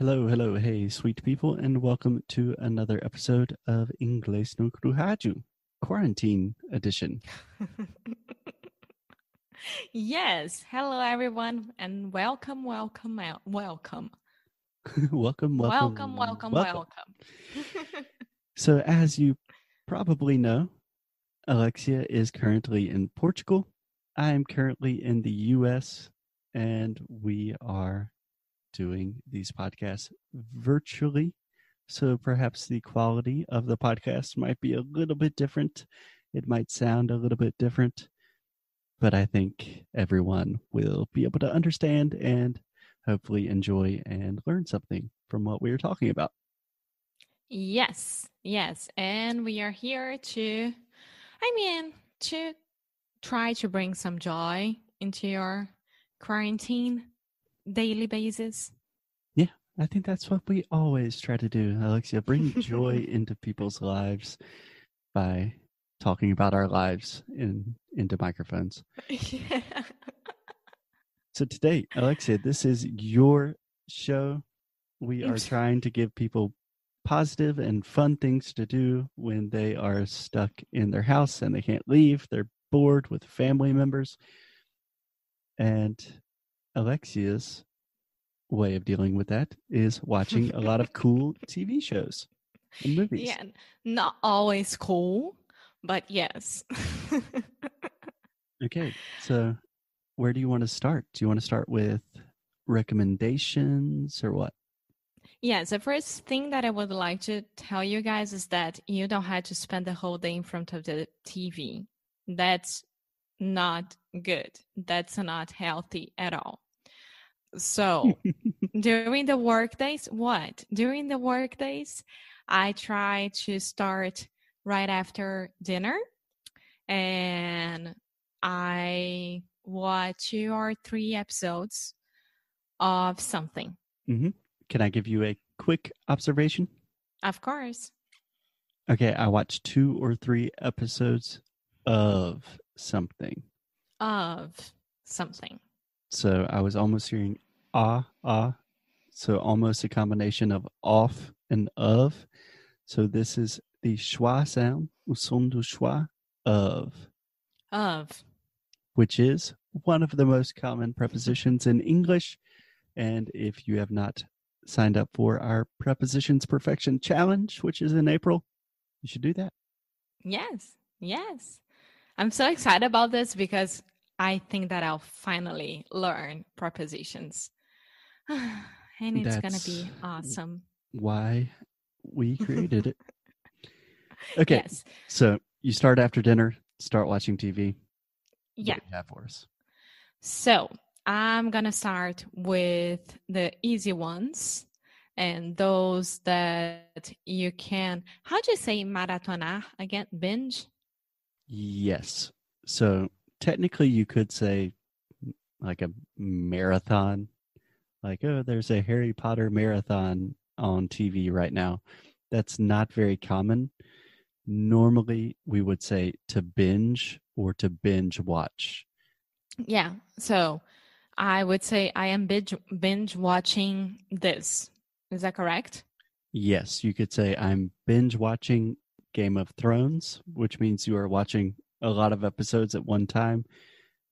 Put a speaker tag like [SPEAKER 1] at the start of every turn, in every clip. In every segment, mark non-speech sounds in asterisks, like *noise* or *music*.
[SPEAKER 1] Hello, hello, hey, sweet people, and welcome to another episode of Inglês no Rádio, Quarantine Edition. *laughs*
[SPEAKER 2] yes, hello everyone, and welcome, welcome, wel- welcome, *laughs*
[SPEAKER 1] welcome, welcome,
[SPEAKER 2] welcome, welcome, welcome. *laughs*
[SPEAKER 1] so, as you probably know, Alexia is currently in Portugal. I am currently in the US, and we are doing these podcasts virtually. So perhaps the quality of the podcast might be a little bit different. It might sound a little bit different, but I think everyone will be able to understand and hopefully enjoy and learn something from what we are talking about.
[SPEAKER 2] Yes, yes. And we are here to, I mean, to try to bring some joy into your quarantine daily basis.
[SPEAKER 1] Yeah, I think that's what we always try to do, Alexia. Bring joy *laughs* into people's lives by talking about our lives in into microphones.
[SPEAKER 2] yeah. *laughs*
[SPEAKER 1] So today, Alexia, this is your show. We are trying to give people positive and fun things to do when they are stuck in their house and they can't leave. They're bored with family members. And Alexia's way of dealing with that is watching a lot of cool TV shows and *laughs* movies.
[SPEAKER 2] Yeah, not always cool, but yes. *laughs*
[SPEAKER 1] Okay, so where do you want to start? Do you want to start with recommendations or what?
[SPEAKER 2] Yeah, the first thing that I would like to tell you guys is that you don't have to spend the whole day in front of the TV. That's not good. That's not healthy at all. So *laughs* during the work days, what? During the work days, I try to start right after dinner and I watch two or three episodes of something. Mm-hmm.
[SPEAKER 1] Can I give you a quick observation?
[SPEAKER 2] Of course.
[SPEAKER 1] Okay, I watched two or three episodes of something.
[SPEAKER 2] Of something.
[SPEAKER 1] So I was almost hearing ah, ah. So almost a combination of off and of. So this is the schwa sound, o som do schwa, of,
[SPEAKER 2] Of.
[SPEAKER 1] which is one of the most common prepositions in English. And if you have not signed up for our Prepositions Perfection Challenge, which is in April, you should do that.
[SPEAKER 2] Yes. Yes. I'm so excited about this because I think that I'll finally learn prepositions. *sighs* and it's going to be awesome.
[SPEAKER 1] Why we created it. *laughs* Okay,
[SPEAKER 2] Yes.
[SPEAKER 1] so you start after dinner, start watching TV.
[SPEAKER 2] Yeah.
[SPEAKER 1] What do you have for us?
[SPEAKER 2] So I'm going to start with the easy ones and those that you can. How do you say maratonar again? Binge?
[SPEAKER 1] Yes. So technically, you could say like a marathon, like, oh, there's a Harry Potter marathon on TV right now. That's not very common. Normally, we would say to binge or to binge watch.
[SPEAKER 2] Yeah. So I would say I am binge, binge watching this. Is that correct?
[SPEAKER 1] Yes, you could say I'm binge watching Game of Thrones, which means you are watching a lot of episodes at one time.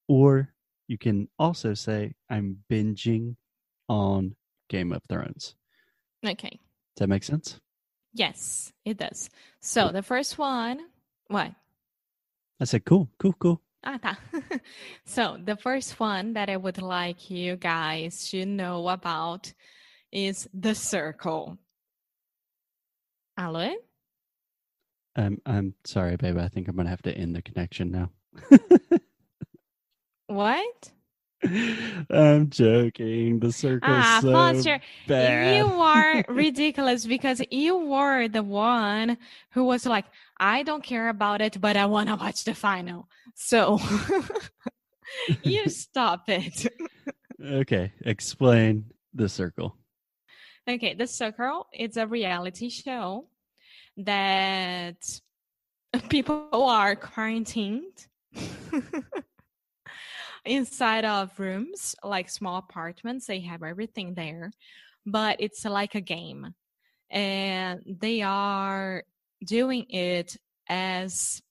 [SPEAKER 1] Or you can also say I'm binging on Game of Thrones.
[SPEAKER 2] Okay.
[SPEAKER 1] Does that make sense?
[SPEAKER 2] Yes, it does. So
[SPEAKER 1] Cool.
[SPEAKER 2] the first one, what?
[SPEAKER 1] I said, cool, cool, cool.
[SPEAKER 2] Ah, tá. *laughs* so the first one that I would like you guys to know about is the circle. Alô?
[SPEAKER 1] I'm I'm sorry, babe. I think I'm gonna have to end the connection now.
[SPEAKER 2] What? *laughs*
[SPEAKER 1] I'm joking. The circle's
[SPEAKER 2] Ah,
[SPEAKER 1] so
[SPEAKER 2] Foster,
[SPEAKER 1] bad.
[SPEAKER 2] you are *laughs* ridiculous because you were the one who was like, I don't care about it, but I want to watch the final. So *laughs* you stop it.
[SPEAKER 1] okay, explain the circle.
[SPEAKER 2] Okay, The Circle is a reality show that *laughs* people are quarantined *laughs* inside of rooms, like small apartments. They have everything there. but it's like a game and they are doing it as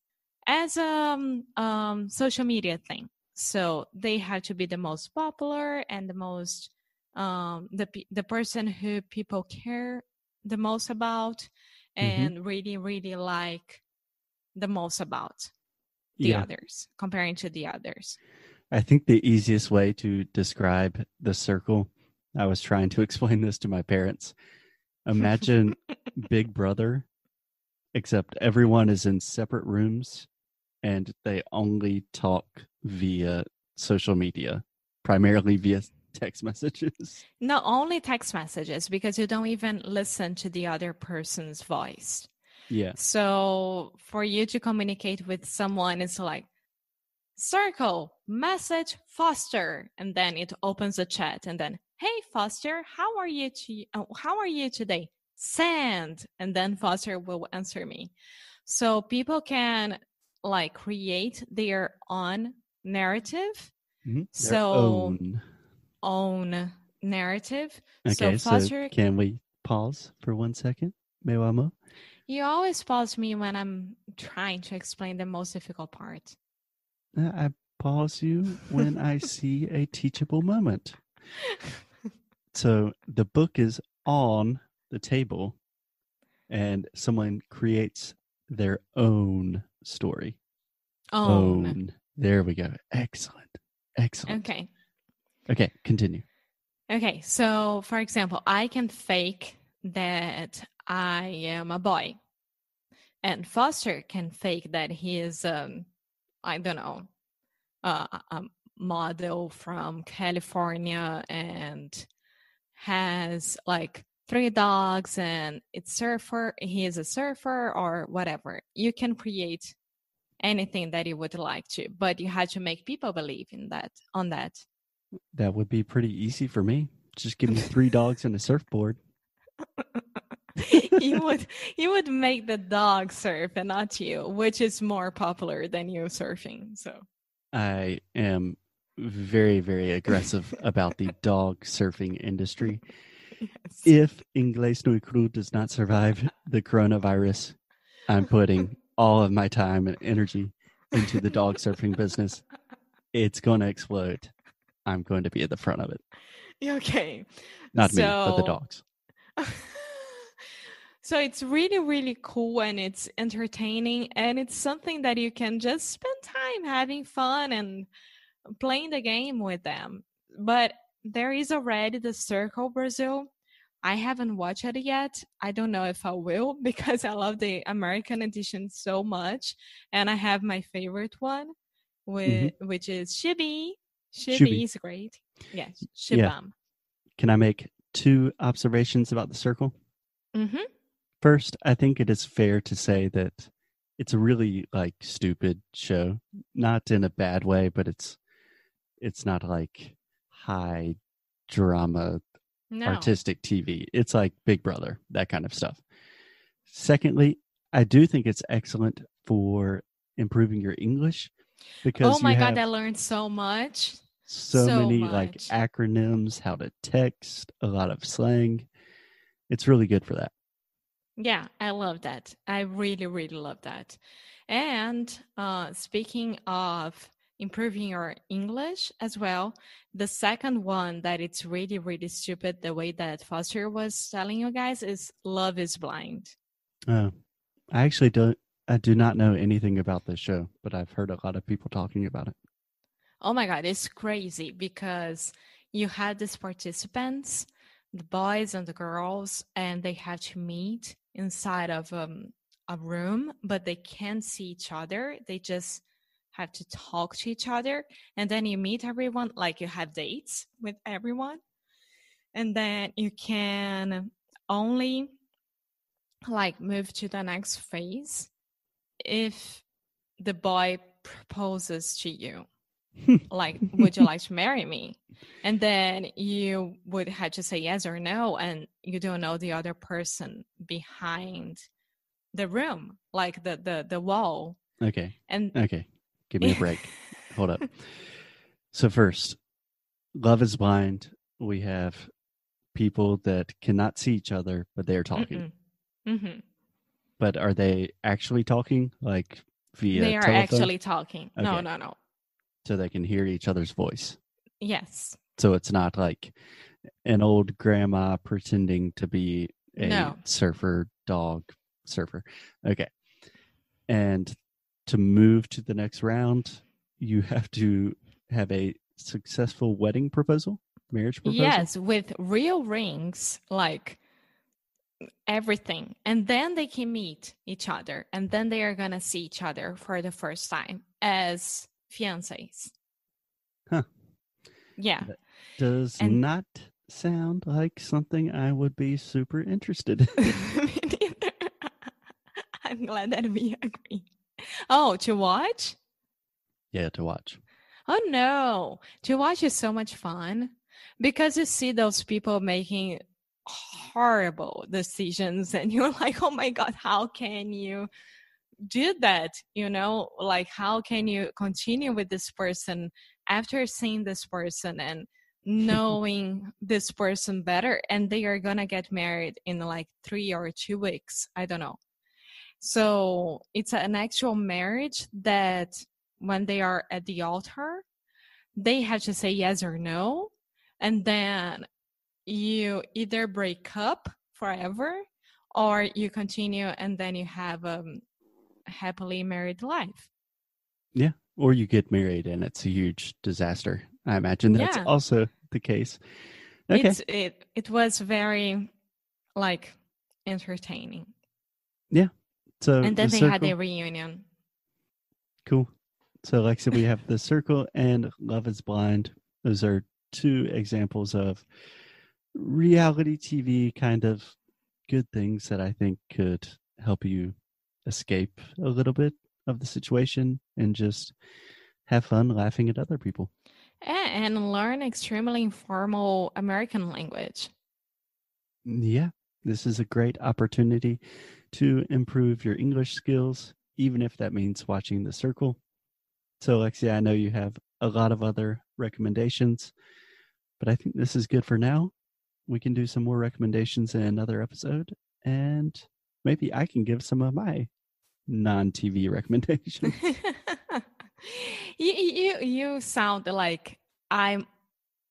[SPEAKER 2] as a um, um, social media thing so they have to be the most popular and the most um, the the person who people care the most about
[SPEAKER 1] Mm-hmm.
[SPEAKER 2] and really really like the most about the
[SPEAKER 1] Yeah.
[SPEAKER 2] others comparing to the others
[SPEAKER 1] I think the easiest way to describe the circle, I was trying to *laughs* explain this to my parents. Imagine *laughs* Big Brother, except everyone is in separate rooms and they only talk via social media, primarily via text messages. *laughs*
[SPEAKER 2] not only text messages because you don't even listen to the other person's voice
[SPEAKER 1] Yeah.
[SPEAKER 2] so for you to communicate with someone it's like circle message foster and then it opens the chat and then hey foster how are you to oh, how are you today send and then foster will answer me so people can like create their own narrative
[SPEAKER 1] Mhm. Their
[SPEAKER 2] So-
[SPEAKER 1] own.
[SPEAKER 2] Own narrative
[SPEAKER 1] Okay,
[SPEAKER 2] so
[SPEAKER 1] so, can we pause for one second? Mewamo?
[SPEAKER 2] you always pause me when i'm trying to explain the most difficult part
[SPEAKER 1] Uh, I pause you when I *laughs* see a teachable moment. So the book is on the table and someone creates their own story.
[SPEAKER 2] own
[SPEAKER 1] There we go. Excellent. Excellent.
[SPEAKER 2] okay
[SPEAKER 1] Okay, continue.
[SPEAKER 2] Okay, so for example, I can fake that I am a boy, and Foster can fake that he is, um, I don't know, uh, a model from California and has like three dogs and it's surfer. He is a surfer or whatever. You can create anything that you would like to, but you had to make people believe in that on that.
[SPEAKER 1] That would be pretty easy for me. Just give me three dogs and a surfboard.
[SPEAKER 2] you would you would make the dog surf and not you, which is more popular than you surfing. So
[SPEAKER 1] I am very, very aggressive about the dog surfing industry.
[SPEAKER 2] yes.
[SPEAKER 1] If Inglés no Cru does not survive the coronavirus, I'm putting all of my time and energy into the dog surfing business. It's going to explode. I'm going to be at the front of it.
[SPEAKER 2] okay.
[SPEAKER 1] Not me, but the dogs. *laughs*
[SPEAKER 2] so it's really really cool and it's entertaining and it's something that you can just spend time having fun and playing the game with them but there is already the circle brazil i haven't watched it yet i don't know if i will *laughs* because i love the american edition so much and i have my favorite one mm-hmm. with, which is shibi shibi is great yes
[SPEAKER 1] Yeah.
[SPEAKER 2] Shubham
[SPEAKER 1] Can I make two observations about the circle?
[SPEAKER 2] mm-hmm.
[SPEAKER 1] First, I think it is fair to say that it's a really like stupid show, not in a bad way, but it's it's not like high drama
[SPEAKER 2] no
[SPEAKER 1] artistic TV. It's like Big Brother, that kind of stuff. Secondly, I do think it's excellent for improving your English because
[SPEAKER 2] oh my
[SPEAKER 1] you
[SPEAKER 2] god i learned so much
[SPEAKER 1] so,
[SPEAKER 2] so
[SPEAKER 1] many like acronyms, how to text, a lot of slang. It's really good for that.
[SPEAKER 2] Yeah, I love that. I really, really love that. And uh, speaking of improving your English as well, the second one that it's really, really stupid, the way that Foster was telling you guys is Love is Blind.
[SPEAKER 1] Oh, I actually don't. I do not know anything about this show, but I've heard a lot of people talking about it.
[SPEAKER 2] Oh my God, it's crazy because you had these participants, the boys and the girls, and they have to meet inside of um, a room, but they can't see each other. They just have to talk to each other. And then you meet everyone, like you have dates with everyone. And then you can only like move to the next phase if the boy proposes to you like would you like to marry me and then you would have to say yes or no and you don't know the other person behind the room like the the, the wall
[SPEAKER 1] Okay,
[SPEAKER 2] and
[SPEAKER 1] okay, give me a break. *laughs* Hold up. So first, Love is Blind. We have people that cannot see each other, but they're talking.
[SPEAKER 2] Mm-hmm.
[SPEAKER 1] But are they actually talking like via
[SPEAKER 2] they are
[SPEAKER 1] telephone?
[SPEAKER 2] actually talking. No, no, no.
[SPEAKER 1] So they can hear each other's voice?
[SPEAKER 2] Yes.
[SPEAKER 1] So it's not like an old grandma pretending to be a
[SPEAKER 2] No.
[SPEAKER 1] surfer dog surfer. Okay. And to move to the next round, you have to have a successful wedding proposal, marriage proposal.
[SPEAKER 2] Yes, with real rings, like everything. And then they can meet each other and then they are going to see each other for the first time as fiancés.
[SPEAKER 1] Huh.
[SPEAKER 2] Yeah.
[SPEAKER 1] Does
[SPEAKER 2] And-
[SPEAKER 1] not sound like something I would be super interested in. *laughs*
[SPEAKER 2] Me neither. *laughs* I'm glad that we agree. Oh, to watch?
[SPEAKER 1] yeah, to watch.
[SPEAKER 2] Oh no. To watch is so much fun because you see those people making horrible decisions and you're like, "Oh my god, how can you do that?" You know, like how can you continue with this person after seeing this person and *laughs* knowing this person better and they are going to get married in like 3 or 2 weeks. I don't know. So, it's an actual marriage that when they are at the altar, they have to say yes or no. And then you either break up forever or you continue and then you have a happily married life. Yeah.
[SPEAKER 1] Or you get married and it's a huge disaster. I imagine that's
[SPEAKER 2] Yeah.
[SPEAKER 1] also the case. Okay.
[SPEAKER 2] It's, it, it was very like entertaining. Yeah.
[SPEAKER 1] So
[SPEAKER 2] and then
[SPEAKER 1] the
[SPEAKER 2] they had
[SPEAKER 1] circle-
[SPEAKER 2] a reunion.
[SPEAKER 1] Cool. So, Alexa, we have The Circle and Love is Blind. Those are two examples of reality TV kind of good things that I think could help you escape a little bit of the situation and just have fun laughing at other people.
[SPEAKER 2] And learn extremely informal American language.
[SPEAKER 1] Yeah, this is a great opportunity to improve your English skills, even if that means watching The Circle. So, Alexia, I know you have a lot of other recommendations, but I think this is good for now. We can do some more recommendations in another episode, and maybe I can give some of my non TV recommendations. *laughs*
[SPEAKER 2] you, you you sound like I'm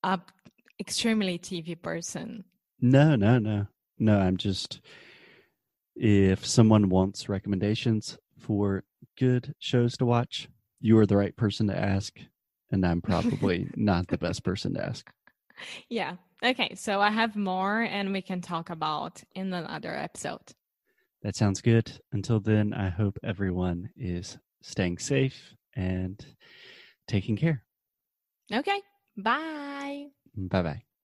[SPEAKER 2] a extremely TV person.
[SPEAKER 1] No, no, no. No, I'm just if someone wants recommendations for good shows to watch, you are the right person to ask, and I'm probably *laughs* not the best person to ask.
[SPEAKER 2] Yeah. Okay. So I have more, and we can talk about in another episode.
[SPEAKER 1] That sounds good. Until then, I hope everyone is staying safe and taking care.
[SPEAKER 2] Okay. Bye.
[SPEAKER 1] Bye bye.